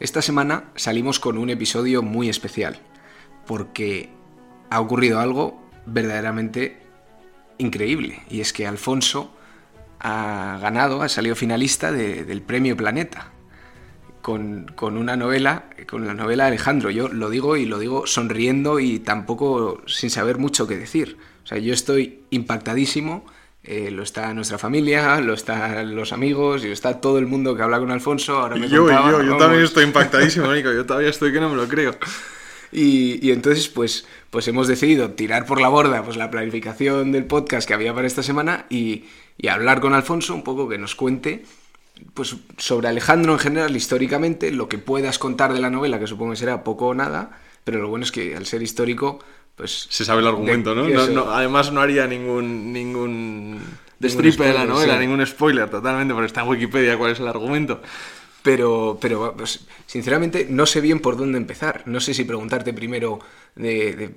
Esta semana salimos con un episodio muy especial, porque ha ocurrido algo verdaderamente increíble, y es que Alfonso ha ganado, ha salido finalista del Premio Planeta, con, una novela, con la novela Alejandro. Yo lo digo y lo digo sonriendo y tampoco sin saber mucho qué decir. O sea, yo estoy impactadísimo eh, lo está nuestra familia, lo están los amigos, y lo está todo el mundo que habla con Alfonso. Ahora me yo, yo, yo también estoy impactadísimo, Nico. Yo todavía estoy que no me lo creo. Y, entonces, pues, pues hemos decidido tirar por la borda pues, la planificación del podcast que había para esta semana y, y hablar con Alfonso un poco que nos cuente pues, sobre Alejandro en general, históricamente, lo que puedas contar de la novela, que supongo que será poco o nada, pero lo bueno es que al ser histórico pues, se sabe el argumento, ¿no? Además no haría ningún ningún destripe de la novela, ningún spoiler totalmente, porque está en Wikipedia cuál es el argumento. Pero, pero pues, sinceramente no sé bien por dónde empezar. No sé si preguntarte primero de,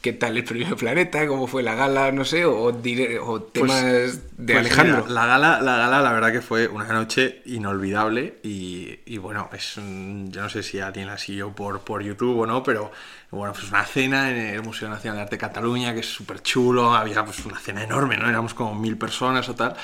qué tal el primer planeta, cómo fue la gala, no sé, o, pues, temas de pues Alejandro. la, gala, la gala, la verdad que fue una noche inolvidable y, bueno, es yo no sé si alguien la siguió por, por YouTube o no, pero bueno, pues una cena en el Museo Nacional de Arte de Cataluña, que es súper chulo, había pues una cena enorme, ¿no? Éramos como mil personas o tal.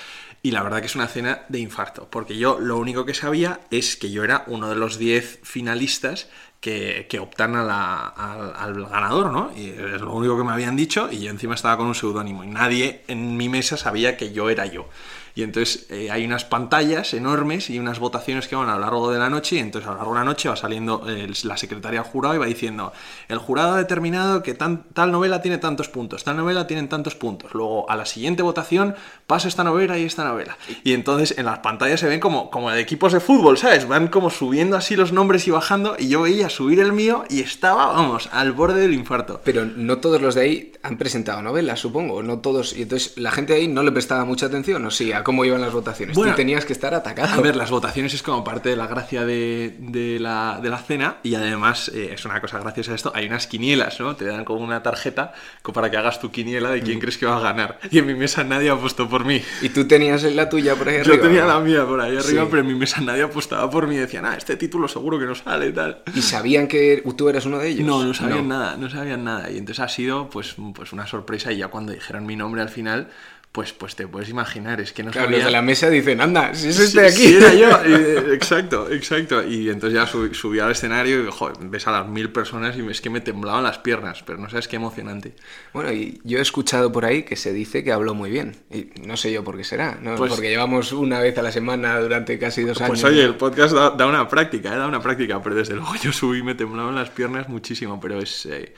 Y la verdad que es una cena de infarto, porque yo lo único que sabía es que yo era uno de los 10 finalistas que, optan a al, ganador, ¿no? Y es lo único que me habían dicho y yo encima estaba con un seudónimo y nadie en mi mesa sabía que yo era yo. Y entonces eh, hay unas pantallas enormes y unas votaciones que van a lo largo de la noche. Y entonces a lo largo de la noche va saliendo la secretaria jurado y va diciendo: el jurado ha determinado que tal novela tiene tantos puntos, tal novela tiene tantos puntos. Luego a la siguiente votación pasa esta novela y esta novela. Y entonces en las pantallas se ven como, como de equipos de fútbol, ¿sabes? Van como subiendo así los nombres y bajando. Y yo veía subir el mío y estaba, vamos, al borde del infarto. Pero no todos los de ahí han presentado novelas, supongo. No todos. Y entonces la gente de ahí no le prestaba mucha atención, ¿o sí? Cómo iban las votaciones. Tú tenías que estar atacado. A ver, las votaciones es como parte de la gracia de, de, la, de la, cena y además eh, es una cosa graciosa esto. Hay unas quinielas, ¿no? Te dan como una tarjeta para que hagas tu quiniela de quién mm. crees que va a ganar. Y en mi mesa nadie ha apostó por mí. ¿Y tú tenías la tuya por ahí arriba? Yo tenía la mía por ahí arriba, pero en mi mesa nadie apostaba por mí. Decían, ah, este título seguro que no sale y tal. ¿Y sabían que tú eras uno de ellos? No, no sabían nada, no sabían nada. Y entonces ha sido pues, pues una sorpresa y ya cuando dijeron mi nombre al final pues, pues te puedes imaginar, es que no claro, los de la mesa dicen, anda, si es este aquí. Sí, era yo, exacto, exacto. Y entonces ya subí, al escenario y joder, ves a las mil personas y es que me temblaban las piernas, pero no sabes qué emocionante. Bueno, y yo he escuchado por ahí que se dice que habló muy bien, y no sé yo por qué será, ¿no? Pues porque llevamos una vez a la semana durante casi dos pues años. Pues oye, el podcast da, una práctica, ¿eh? da una práctica, pero desde luego yo subí y me temblaban las piernas muchísimo, pero es... Eh,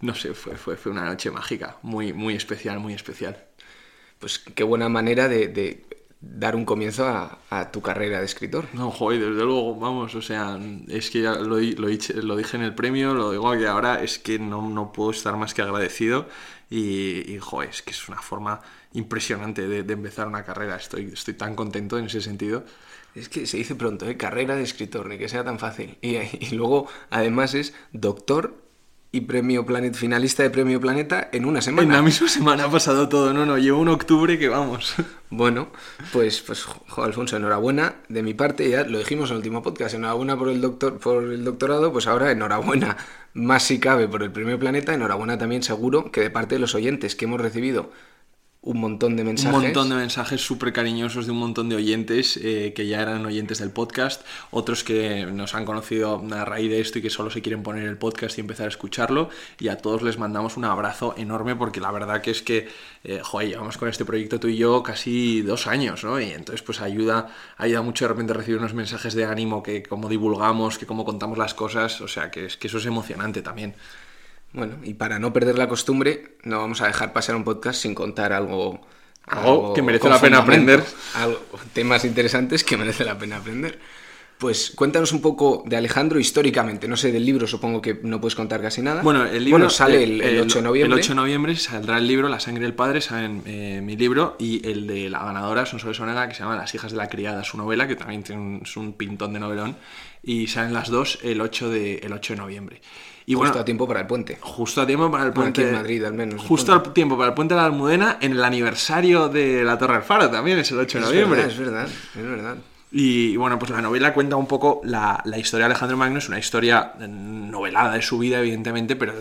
no sé, fue, fue, fue una noche mágica, muy, muy especial, muy especial pues qué buena manera de, dar un comienzo a, tu carrera de escritor. No, joder, desde luego, vamos, o sea, es que ya lo, dije en el premio, lo digo aquí ahora, es que no, puedo estar más que agradecido y, joder, es que es una forma impresionante de, empezar una carrera, estoy, estoy tan contento en ese sentido. Es que se dice pronto, ¿eh? carrera de escritor, ni que sea tan fácil. Y, y luego, además, es doctor y Premio Planet, finalista de Premio Planeta en una semana. En la misma semana ha pasado todo, no, no, llevo un octubre que vamos. Bueno, pues, pues Alfonso, enhorabuena de mi parte, ya lo dijimos en el último podcast, enhorabuena por el, doctor, por el doctorado, pues ahora enhorabuena, más si cabe por el Premio Planeta, enhorabuena también seguro que de parte de los oyentes que hemos recibido un montón de mensajes. Un montón de mensajes súper cariñosos de un montón de oyentes eh, que ya eran oyentes del podcast, otros que nos han conocido a raíz de esto y que solo se quieren poner el podcast y empezar a escucharlo. Y a todos les mandamos un abrazo enorme porque la verdad que es que, eh, joder, llevamos con este proyecto tú y yo casi dos años, ¿no? Y entonces pues ayuda, ayuda mucho de repente recibir unos mensajes de ánimo que como divulgamos, que como contamos las cosas, o sea, que, es, que eso es emocionante también. Bueno, y para no perder la costumbre, no vamos a dejar pasar un podcast sin contar algo. Algo, que merece la pena aprender. Algo, temas interesantes que merece la pena aprender. Pues cuéntanos un poco de Alejandro históricamente. No sé, del libro supongo que no puedes contar casi nada. Bueno, el libro sale el, 8 de noviembre. El 8 de noviembre saldrá el libro La sangre del padre, sale eh, mi libro, y el de la ganadora, Sonsoles Sonega, que se llama Las hijas de la criada, su novela, que también tiene un, es un pintón de novelón. Y salen las dos el 8 de, el 8 de noviembre. Y justo a tiempo para el puente. Justo a tiempo para el puente. Aquí en Madrid, al menos. Justo a tiempo para el puente de la Almudena en el aniversario de la Torre del Faro también, es el 8 de noviembre. es verdad, es verdad. Y bueno, pues la novela cuenta un poco la, historia de Alejandro Magno, es una historia novelada de su vida, evidentemente, pero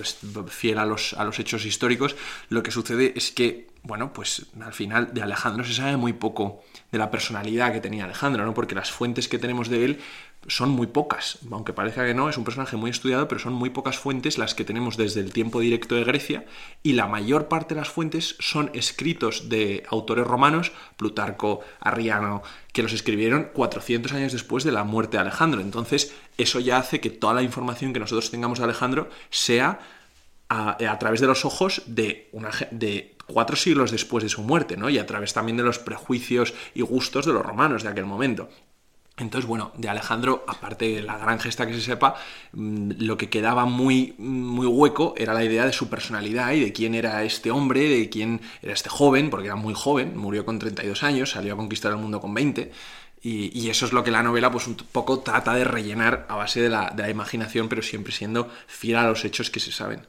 fiel a los, a los hechos históricos. Lo que sucede es que, bueno, pues al final de Alejandro se sabe muy poco de la personalidad que tenía Alejandro, ¿no? Porque las fuentes que tenemos de él son muy pocas, aunque parezca que no, es un personaje muy estudiado, pero son muy pocas fuentes las que tenemos desde el tiempo directo de Grecia y la mayor parte de las fuentes son escritos de autores romanos, Plutarco, Arriano, que los escribieron 400 años después de la muerte de Alejandro. Entonces, eso ya hace que toda la información que nosotros tengamos de Alejandro sea a, través de los ojos de cuatro siglos después de su muerte, ¿no? Y a través también de los prejuicios y gustos de los romanos de aquel momento. Entonces, bueno, de Alejandro, aparte de la gran gesta que se sepa, mm, lo que quedaba muy, muy hueco era la idea de su personalidad y de quién era este hombre, de quién era este joven, porque era muy joven, murió con 32 años, salió a conquistar el mundo con 20. Y, eso es lo que la novela, pues un poco trata de rellenar a base de la, de la imaginación, pero siempre siendo fiel a los hechos que se saben.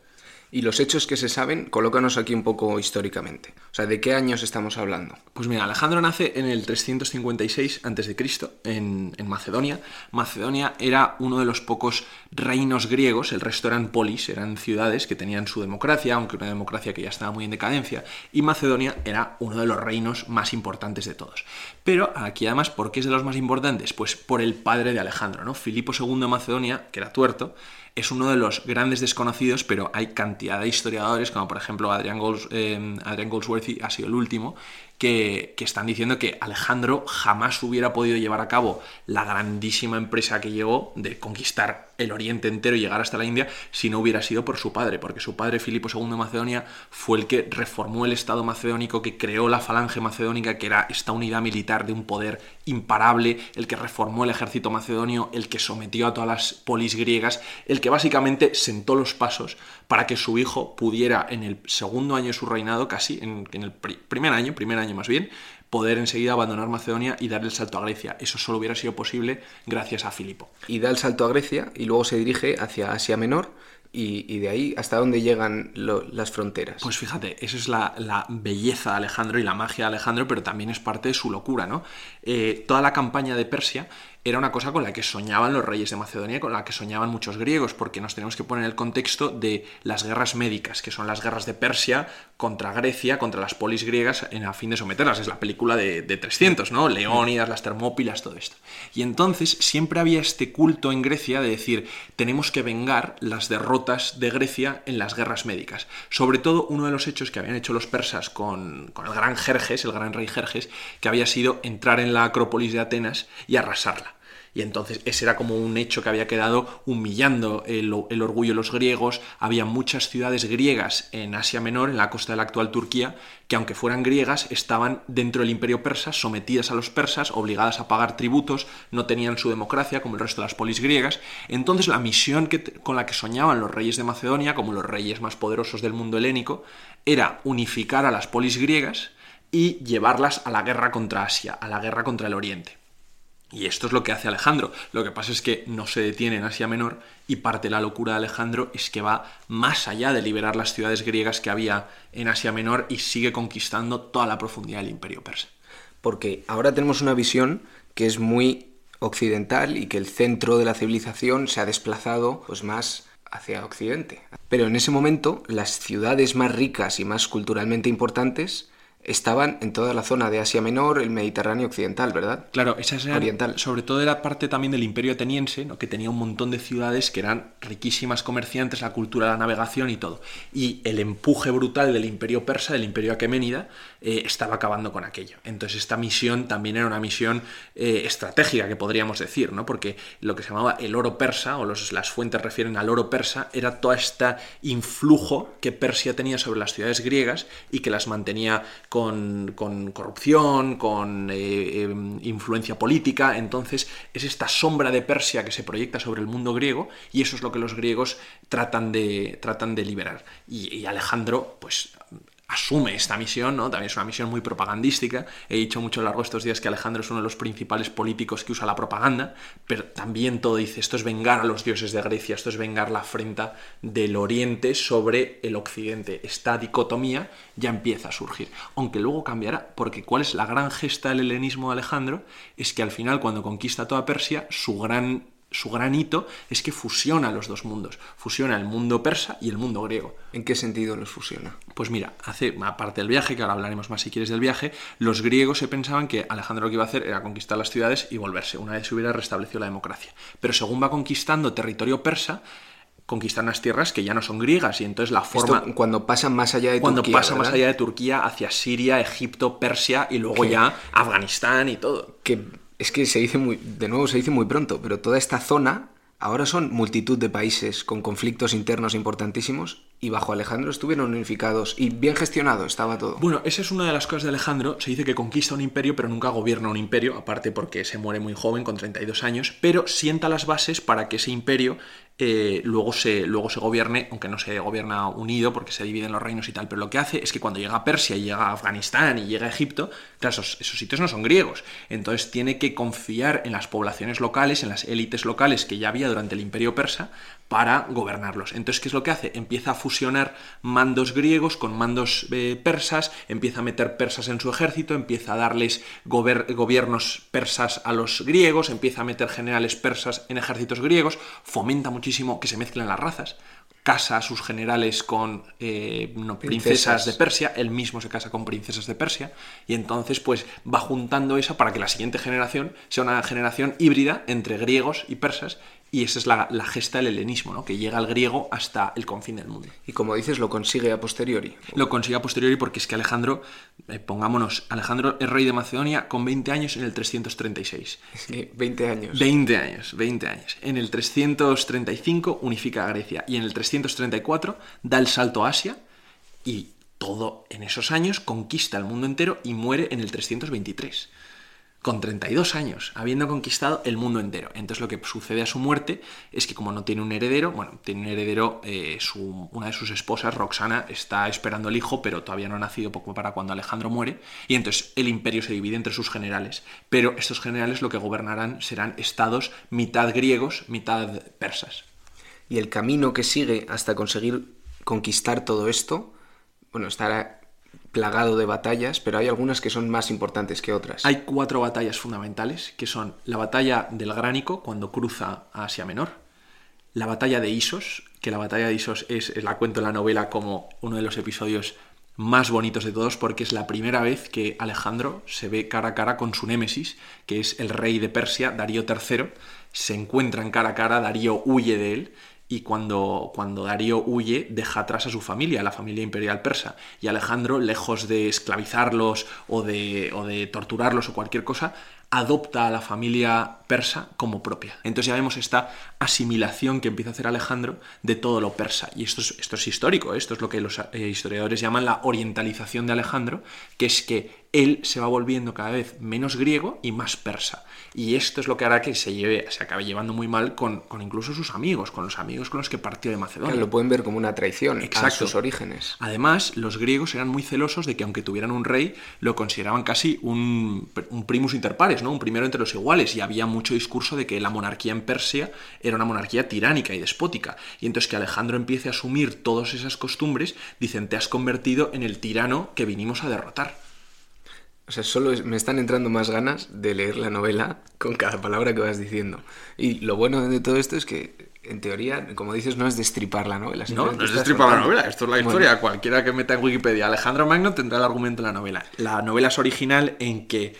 Y los hechos que se saben, colócanos aquí un poco históricamente. O sea, ¿de qué años estamos hablando? Pues mira, Alejandro nace en el 356 a.C. En, en Macedonia. Macedonia era uno de los pocos reinos griegos, el resto eran polis, eran ciudades que tenían su democracia, aunque una democracia que ya estaba muy en decadencia, y Macedonia era uno de los reinos más importantes de todos. Pero aquí además, ¿por qué es de los más importantes? Pues por el padre de Alejandro, ¿no? Filipo II de Macedonia, que era tuerto, es uno de los grandes desconocidos, pero hay cantidad de historiadores, como por ejemplo Adrian, eh, Goldsworthy ha sido el último, que, están diciendo que Alejandro jamás hubiera podido llevar a cabo la grandísima empresa que llegó de conquistar el Oriente entero y llegar hasta la India si no hubiera sido por su padre, porque su padre Filipo II de Macedonia fue el que reformó el Estado macedónico, que creó la falange macedónica, que era esta unidad militar de un poder imparable, el que reformó el ejército macedonio, el que sometió a todas las polis griegas, el que básicamente sentó los pasos para que su hijo pudiera en el segundo año de su reinado, casi en, en el primer año, primer año más bien, poder enseguida abandonar Macedonia y dar el salto a Grecia. Eso solo hubiera sido posible gracias a Filipo. Y da el salto a Grecia y luego se dirige hacia Asia Menor y, de ahí hasta dónde llegan las fronteras. Pues fíjate, esa es la, belleza de Alejandro y la magia de Alejandro, pero también es parte de su locura, ¿no? Eh, toda la campaña de Persia era una cosa con la que soñaban los reyes de Macedonia, con la que soñaban muchos griegos, porque nos tenemos que poner el contexto de las guerras médicas, que son las guerras de Persia contra Grecia, contra las polis griegas, en a fin de someterlas. Es la película de, 300, ¿no? Leónidas, las Termópilas, todo esto. Y entonces siempre había este culto en Grecia de decir, tenemos que vengar las derrotas de Grecia en las guerras médicas. Sobre todo uno de los hechos que habían hecho los persas con, con el gran Jerjes, el gran rey Jerjes, que había sido entrar en la Acrópolis de Atenas y arrasarla y entonces ese era como un hecho que había quedado humillando el, orgullo de los griegos. Había muchas ciudades griegas en Asia Menor, en la costa de la actual Turquía, que aunque fueran griegas, estaban dentro del imperio persa, sometidas a los persas, obligadas a pagar tributos, no tenían su democracia como el resto de las polis griegas. Entonces la misión con la que soñaban los reyes de Macedonia, como los reyes más poderosos del mundo helénico, era unificar a las polis griegas y llevarlas a la guerra contra Asia, a la guerra contra el Oriente. Y esto es lo que hace Alejandro. Lo que pasa es que no se detiene en Asia Menor y parte de la locura de Alejandro es que va más allá de liberar las ciudades griegas que había en Asia Menor y sigue conquistando toda la profundidad del imperio persa. Porque ahora tenemos una visión que es muy occidental y que el centro de la civilización se ha desplazado pues más hacia occidente. Pero en ese momento las ciudades más ricas y más culturalmente importantes estaban en toda la zona de Asia Menor, el Mediterráneo occidental, ¿verdad? Claro, esa es oriental. Sobre todo era parte también del Imperio ateniense, ¿no? que tenía un montón de ciudades que eran riquísimas comerciantes, la cultura, la navegación y todo. Y el empuje brutal del Imperio persa, del Imperio aqueménida, eh, estaba acabando con aquello. Entonces esta misión también era una misión eh, estratégica, que podríamos decir, ¿no? Porque lo que se llamaba el oro persa, o los, las fuentes refieren al oro persa, era todo este influjo que Persia tenía sobre las ciudades griegas y que las mantenía con, corrupción, con eh, em, influencia política. Entonces es esta sombra de Persia que se proyecta sobre el mundo griego y eso es lo que los griegos tratan de, tratan de liberar. Y Alejandro, pues asume esta misión, ¿no? También es una misión muy propagandística. He dicho mucho a lo largo de estos días que Alejandro es uno de los principales políticos que usa la propaganda, pero también todo dice, esto es vengar a los dioses de Grecia, esto es vengar la afrenta del Oriente sobre el Occidente. Esta dicotomía ya empieza a surgir, aunque luego cambiará, porque cuál es la gran gesta del helenismo de Alejandro, es que al final cuando conquista toda Persia, su gran su gran hito es que fusiona los dos mundos. Fusiona el mundo persa y el mundo griego. ¿En qué sentido los fusiona? Pues mira, hace, aparte del viaje, que ahora hablaremos más si quieres del viaje, los griegos se pensaban que Alejandro lo que iba a hacer era conquistar las ciudades y volverse, una vez se hubiera restablecido la democracia. Pero según va conquistando territorio persa, conquistan las tierras que ya no son griegas y entonces la forma cuando pasa más allá de cuando Turquía pasa más allá de Turquía hacia Siria Egipto Persia y luego ya Afganistán y todo que es que se dice muy, de nuevo se dice muy pronto, pero toda esta zona ahora son multitud de países con conflictos internos importantísimos y bajo Alejandro estuvieron unificados y bien gestionado estaba todo. Bueno, esa es una de las cosas de Alejandro. Se dice que conquista un imperio, pero nunca gobierna un imperio, aparte porque se muere muy joven, con 32 años, pero sienta las bases para que ese imperio eh, luego, se, luego se gobierne, aunque no se gobierna unido porque se dividen los reinos y tal, pero lo que hace es que cuando llega a Persia y llega a Afganistán y llega a Egipto, claro, esos, esos sitios no son griegos, entonces tiene que confiar en las poblaciones locales, en las élites locales que ya había durante el imperio persa para gobernarlos. Entonces, ¿qué es lo que hace? Empieza a fusionar mandos griegos con mandos eh, persas, empieza a meter persas en su ejército, empieza a darles gobiernos persas a los griegos, empieza a meter generales persas en ejércitos griegos, fomenta muchísimo que se mezclen las razas, casa a sus generales con eh, princesas. de Persia, él mismo se casa con princesas de Persia, y entonces pues va juntando eso para que la siguiente generación sea una generación híbrida entre griegos y persas, y esa es la, gesta del helenismo, ¿no? que llega al griego hasta el confín del mundo. Y como dices, lo consigue a posteriori. Lo consigue a posteriori porque es que Alejandro, eh, pongámonos, Alejandro es rey de Macedonia con 20 años en el 336. Sí, 20 años. 20 años, 20 años. En el 335 unifica a Grecia y en el 334 da el salto a Asia y todo en esos años conquista el mundo entero y muere en el 323 con 32 años, habiendo conquistado el mundo entero. Entonces lo que sucede a su muerte es que como no tiene un heredero, bueno, tiene un heredero, eh, una de sus esposas, Roxana, está esperando el hijo, pero todavía no ha nacido poco para cuando Alejandro muere, y entonces el imperio se divide entre sus generales. Pero estos generales lo que gobernarán serán estados mitad griegos, mitad persas. Y el camino que sigue hasta conseguir conquistar todo esto, bueno, estará plagado de batallas, pero hay algunas que son más importantes que otras. Hay cuatro batallas fundamentales, que son la batalla del Gránico, cuando cruza a Asia Menor, la batalla de Isos, que la batalla de Isos es, la cuento en la novela como uno de los episodios más bonitos de todos porque es la primera vez que Alejandro se ve cara a cara con su némesis, que es el rey de Persia, Darío III, se encuentran cara a cara, Darío huye de él y cuando, cuando Darío huye deja atrás a su familia, a la familia imperial persa, y Alejandro, lejos de esclavizarlos o de, o de torturarlos o cualquier cosa, adopta a la familia persa como propia. Entonces ya vemos esta asimilación que empieza a hacer Alejandro de todo lo persa. Y esto es, esto es histórico, ¿eh? esto es lo que los eh, historiadores llaman la orientalización de Alejandro, que es que él se va volviendo cada vez menos griego y más persa. Y esto es lo que hará que se, lleve, se acabe llevando muy mal con, con incluso sus amigos, con los amigos con los que partió de Macedonia. lo pueden ver como una traición Exacto. a sus orígenes. Además, los griegos eran muy celosos de que aunque tuvieran un rey, lo consideraban casi un, un primus inter pares, ¿no? un primero entre los iguales. Y había mucho discurso de que la monarquía en Persia era una monarquía tiránica y despótica. Y entonces que Alejandro empiece a asumir todas esas costumbres, dicen, te has convertido en el tirano que vinimos a derrotar. O sea, solo me están entrando más ganas de leer la novela con cada palabra que vas diciendo. Y lo bueno de todo esto es que, en teoría, como dices, no es destripar la novela. No, no es destripar la novela, esto es la historia. Cualquiera que meta en Wikipedia Alejandro Magno tendrá el argumento de la novela. La novela es original en que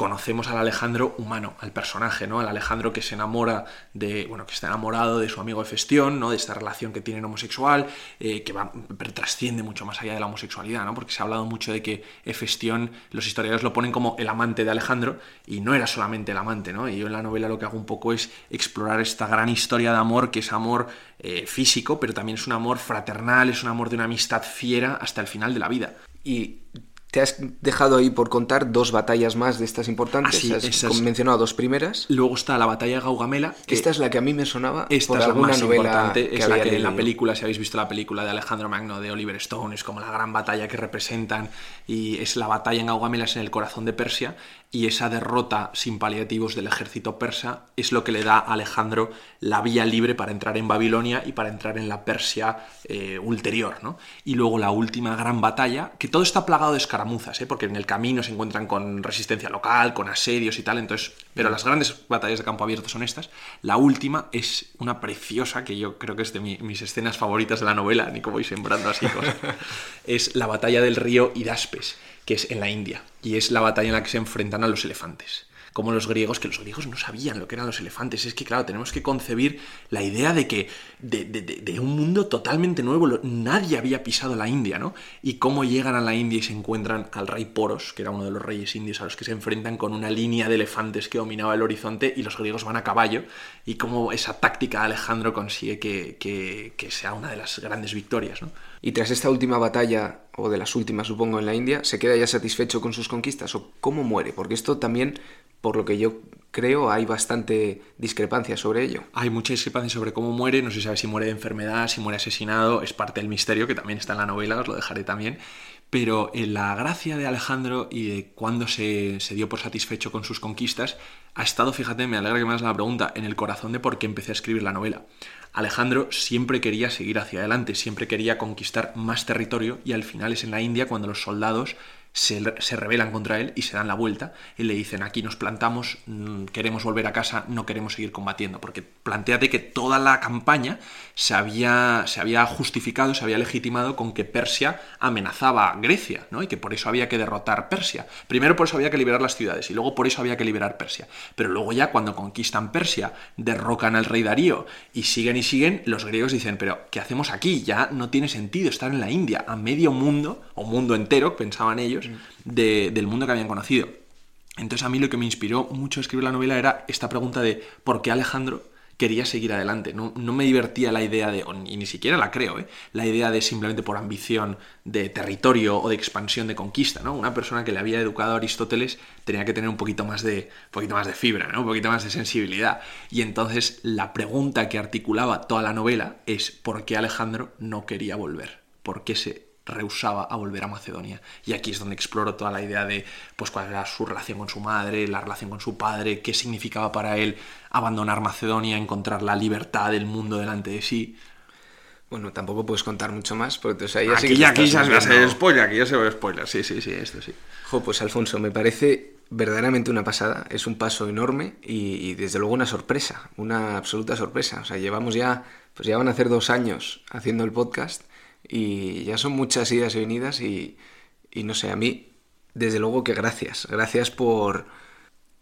conocemos al Alejandro humano, al personaje, ¿no? Al Alejandro que se enamora de, bueno, que está enamorado de su amigo Efestión, ¿no? De esta relación que tienen homosexual, eh, que va, trasciende mucho más allá de la homosexualidad, ¿no? Porque se ha hablado mucho de que Efestión, los historiadores lo ponen como el amante de Alejandro, y no era solamente el amante, ¿no? Y yo en la novela lo que hago un poco es explorar esta gran historia de amor, que es amor eh, físico, pero también es un amor fraternal, es un amor de una amistad fiera hasta el final de la vida. Y te has dejado ahí por contar dos batallas más de estas importantes. Ah, sí, has esas- mencionado dos primeras. Luego está la batalla de Gaugamela. que- Esta es la que a mí me sonaba Esta por es la más importante, que es la que en la película, si habéis visto la película de Alejandro Magno de Oliver Stone, es como la gran batalla que representan y es la batalla en Gaugamela es en el corazón de Persia y esa derrota sin paliativos del ejército persa es lo que le da a Alejandro la vía libre para entrar en Babilonia y para entrar en la Persia eh, ulterior, ¿no? Y luego la última gran batalla, que todo está plagado de escaramuzas, ¿eh? porque en el camino se encuentran con resistencia local, con asedios y tal, entonces, pero las grandes batallas de campo abierto son estas. La última es una preciosa, que yo creo que es de mi- mis escenas favoritas de la novela, ni como voy sembrando así cosas, es la batalla del río Hidaspes, que es en la India, y es la batalla en la que se enfrentan a los elefantes. Como los griegos, que los griegos no sabían lo que eran los elefantes. Es que, claro, tenemos que concebir la idea de que de, un mundo totalmente nuevo, nadie había pisado la India, ¿no? Y cómo llegan a la India y se encuentran al rey Poros, que era uno de los reyes indios a los que se enfrentan con una línea de elefantes que dominaba el horizonte y los griegos van a caballo, y cómo esa táctica de Alejandro consigue que- que sea una de las grandes victorias, ¿no? Y tras esta última batalla, o de las últimas supongo en la India, ¿se queda ya satisfecho con sus conquistas? ¿O cómo muere? Porque esto también, por lo que yo creo, hay bastante discrepancia sobre ello. Hay mucha discrepancia sobre cómo muere, no se sabe si muere de enfermedad, si muere asesinado, es parte del misterio que también está en la novela, os lo dejaré también. Pero en la gracia de Alejandro y de cuando se, se dio por satisfecho con sus conquistas, ha estado, fíjate, me alegra que me hagas la pregunta, en el corazón de por qué empecé a escribir la novela. Alejandro siempre quería seguir hacia adelante, siempre quería conquistar más territorio y al final es en la India cuando los soldados se, rebelan contra él y se dan la vuelta y le dicen aquí nos plantamos, mm, queremos volver a casa, no queremos seguir combatiendo. Porque planteate que toda la campaña se había, se había justificado, se había legitimado con que Persia amenazaba a Grecia, ¿no? Y que por eso había que derrotar Persia. Primero por eso había que liberar las ciudades y luego por eso había que liberar Persia. Pero luego ya cuando conquistan Persia, derrocan al rey Darío y siguen y siguen, los griegos dicen, pero ¿qué hacemos aquí? Ya no tiene sentido estar en la India, a medio mundo, o mundo entero, pensaban ellos, de- del mundo que habían conocido. Entonces a mí lo que me inspiró mucho a escribir la novela era esta pregunta de ¿por qué Alejandro quería seguir adelante? No, me divertía la idea de, o ni, siquiera la creo, ¿eh? la idea de simplemente por ambición de territorio o de expansión de conquista, ¿no? Una persona que le había educado a Aristóteles tenía que tener un poquito más de, poquito más de fibra. Un poquito más de sensibilidad. Y entonces la pregunta que articulaba toda la novela es ¿por qué Alejandro no quería volver? ¿Por qué se rehusaba a volver a Macedonia. Y aquí es donde exploro toda la idea de pues cuál era su relación con su madre, la relación con su padre, qué significaba para él abandonar Macedonia, encontrar la libertad del mundo delante de sí. Bueno, tampoco puedes contar mucho más, porque o sea, ya sí aquí que te ya, aquí estás ya se va a ser spoiler, aquí ya se va a spoiler, sí, sí, sí, esto sí. Jo, pues Alfonso, me parece verdaderamente una pasada, es un paso enorme y, y desde luego una sorpresa, una absoluta sorpresa. O sea, llevamos ya, pues ya van a hacer dos años haciendo el podcast y ya son muchas idas y venidas y, y no sé, a mí, desde luego que gracias, gracias por...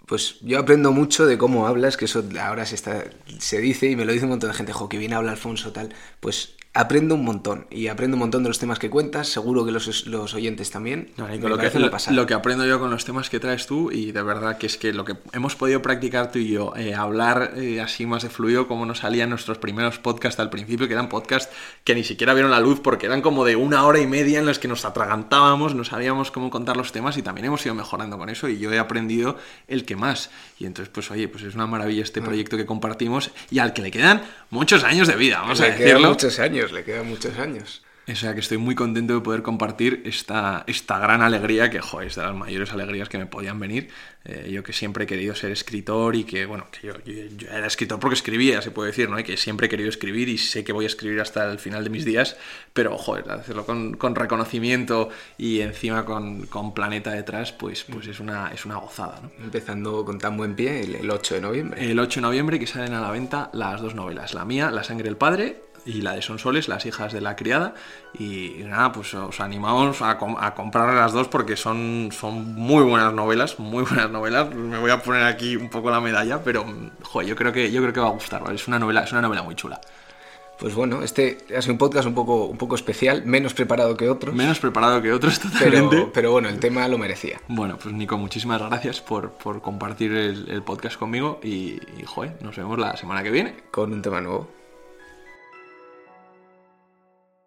Pues yo aprendo mucho de cómo hablas, que eso ahora se, está, se dice y me lo dice un montón de gente, jo, que bien habla Alfonso, tal. Pues aprendo un montón y aprendo un montón de los temas que cuentas, seguro que los, los oyentes también. No, Nico, Me lo, que, lo- lo aprendo yo con los temas que traes tú y de verdad que es que lo que hemos podido practicar tú y yo, eh, hablar eh, así más de fluido como nos salían nuestros primeros podcasts al principio, que eran podcasts que ni siquiera vieron la luz porque eran como de una hora y media en los que nos atragantábamos, no sabíamos cómo contar los temas y también hemos ido mejorando con eso y yo he aprendido el que más. Y entonces, pues oye, pues es una maravilla este proyecto que compartimos y al que le quedan muchos años de vida, vamos a le decirlo. muchos años, le quedan muchos años. O sea que estoy muy contento de poder compartir esta, esta gran alegría que, joder, es de las mayores alegrías que me podían venir. Eh, yo que siempre he querido ser escritor y que, bueno, que yo, yo- yo era escritor porque escribía, se puede decir, ¿no? Y que siempre he querido escribir y sé que voy a escribir hasta el final de mis días, pero, joder, hacerlo con, con reconocimiento y encima con, con Planeta detrás, pues, pues es, una, es una gozada, ¿no? Empezando con tan buen pie el, el 8 de noviembre. El 8 de noviembre que salen a la venta las dos novelas, la mía, La sangre del padre, y la de Sonsoles, Las hijas de la criada. Y, nada, pues os animamos a, com- a comprar las dos porque son, son muy buenas novelas, muy buenas novelas. Me voy a poner aquí un poco la medalla, pero joder, yo creo que, yo creo que va a gustar, ¿vale? Es una novela, es una novela muy chula. Pues bueno, este ha sido un podcast un poco, un poco especial, menos preparado que otros, Menos preparado que otros totalmente. pero, pero bueno, el tema lo merecía. Bueno, pues Nico, muchísimas gracias por, por compartir el, el podcast conmigo y, y, joder, nos vemos la semana que viene. Con un tema nuevo.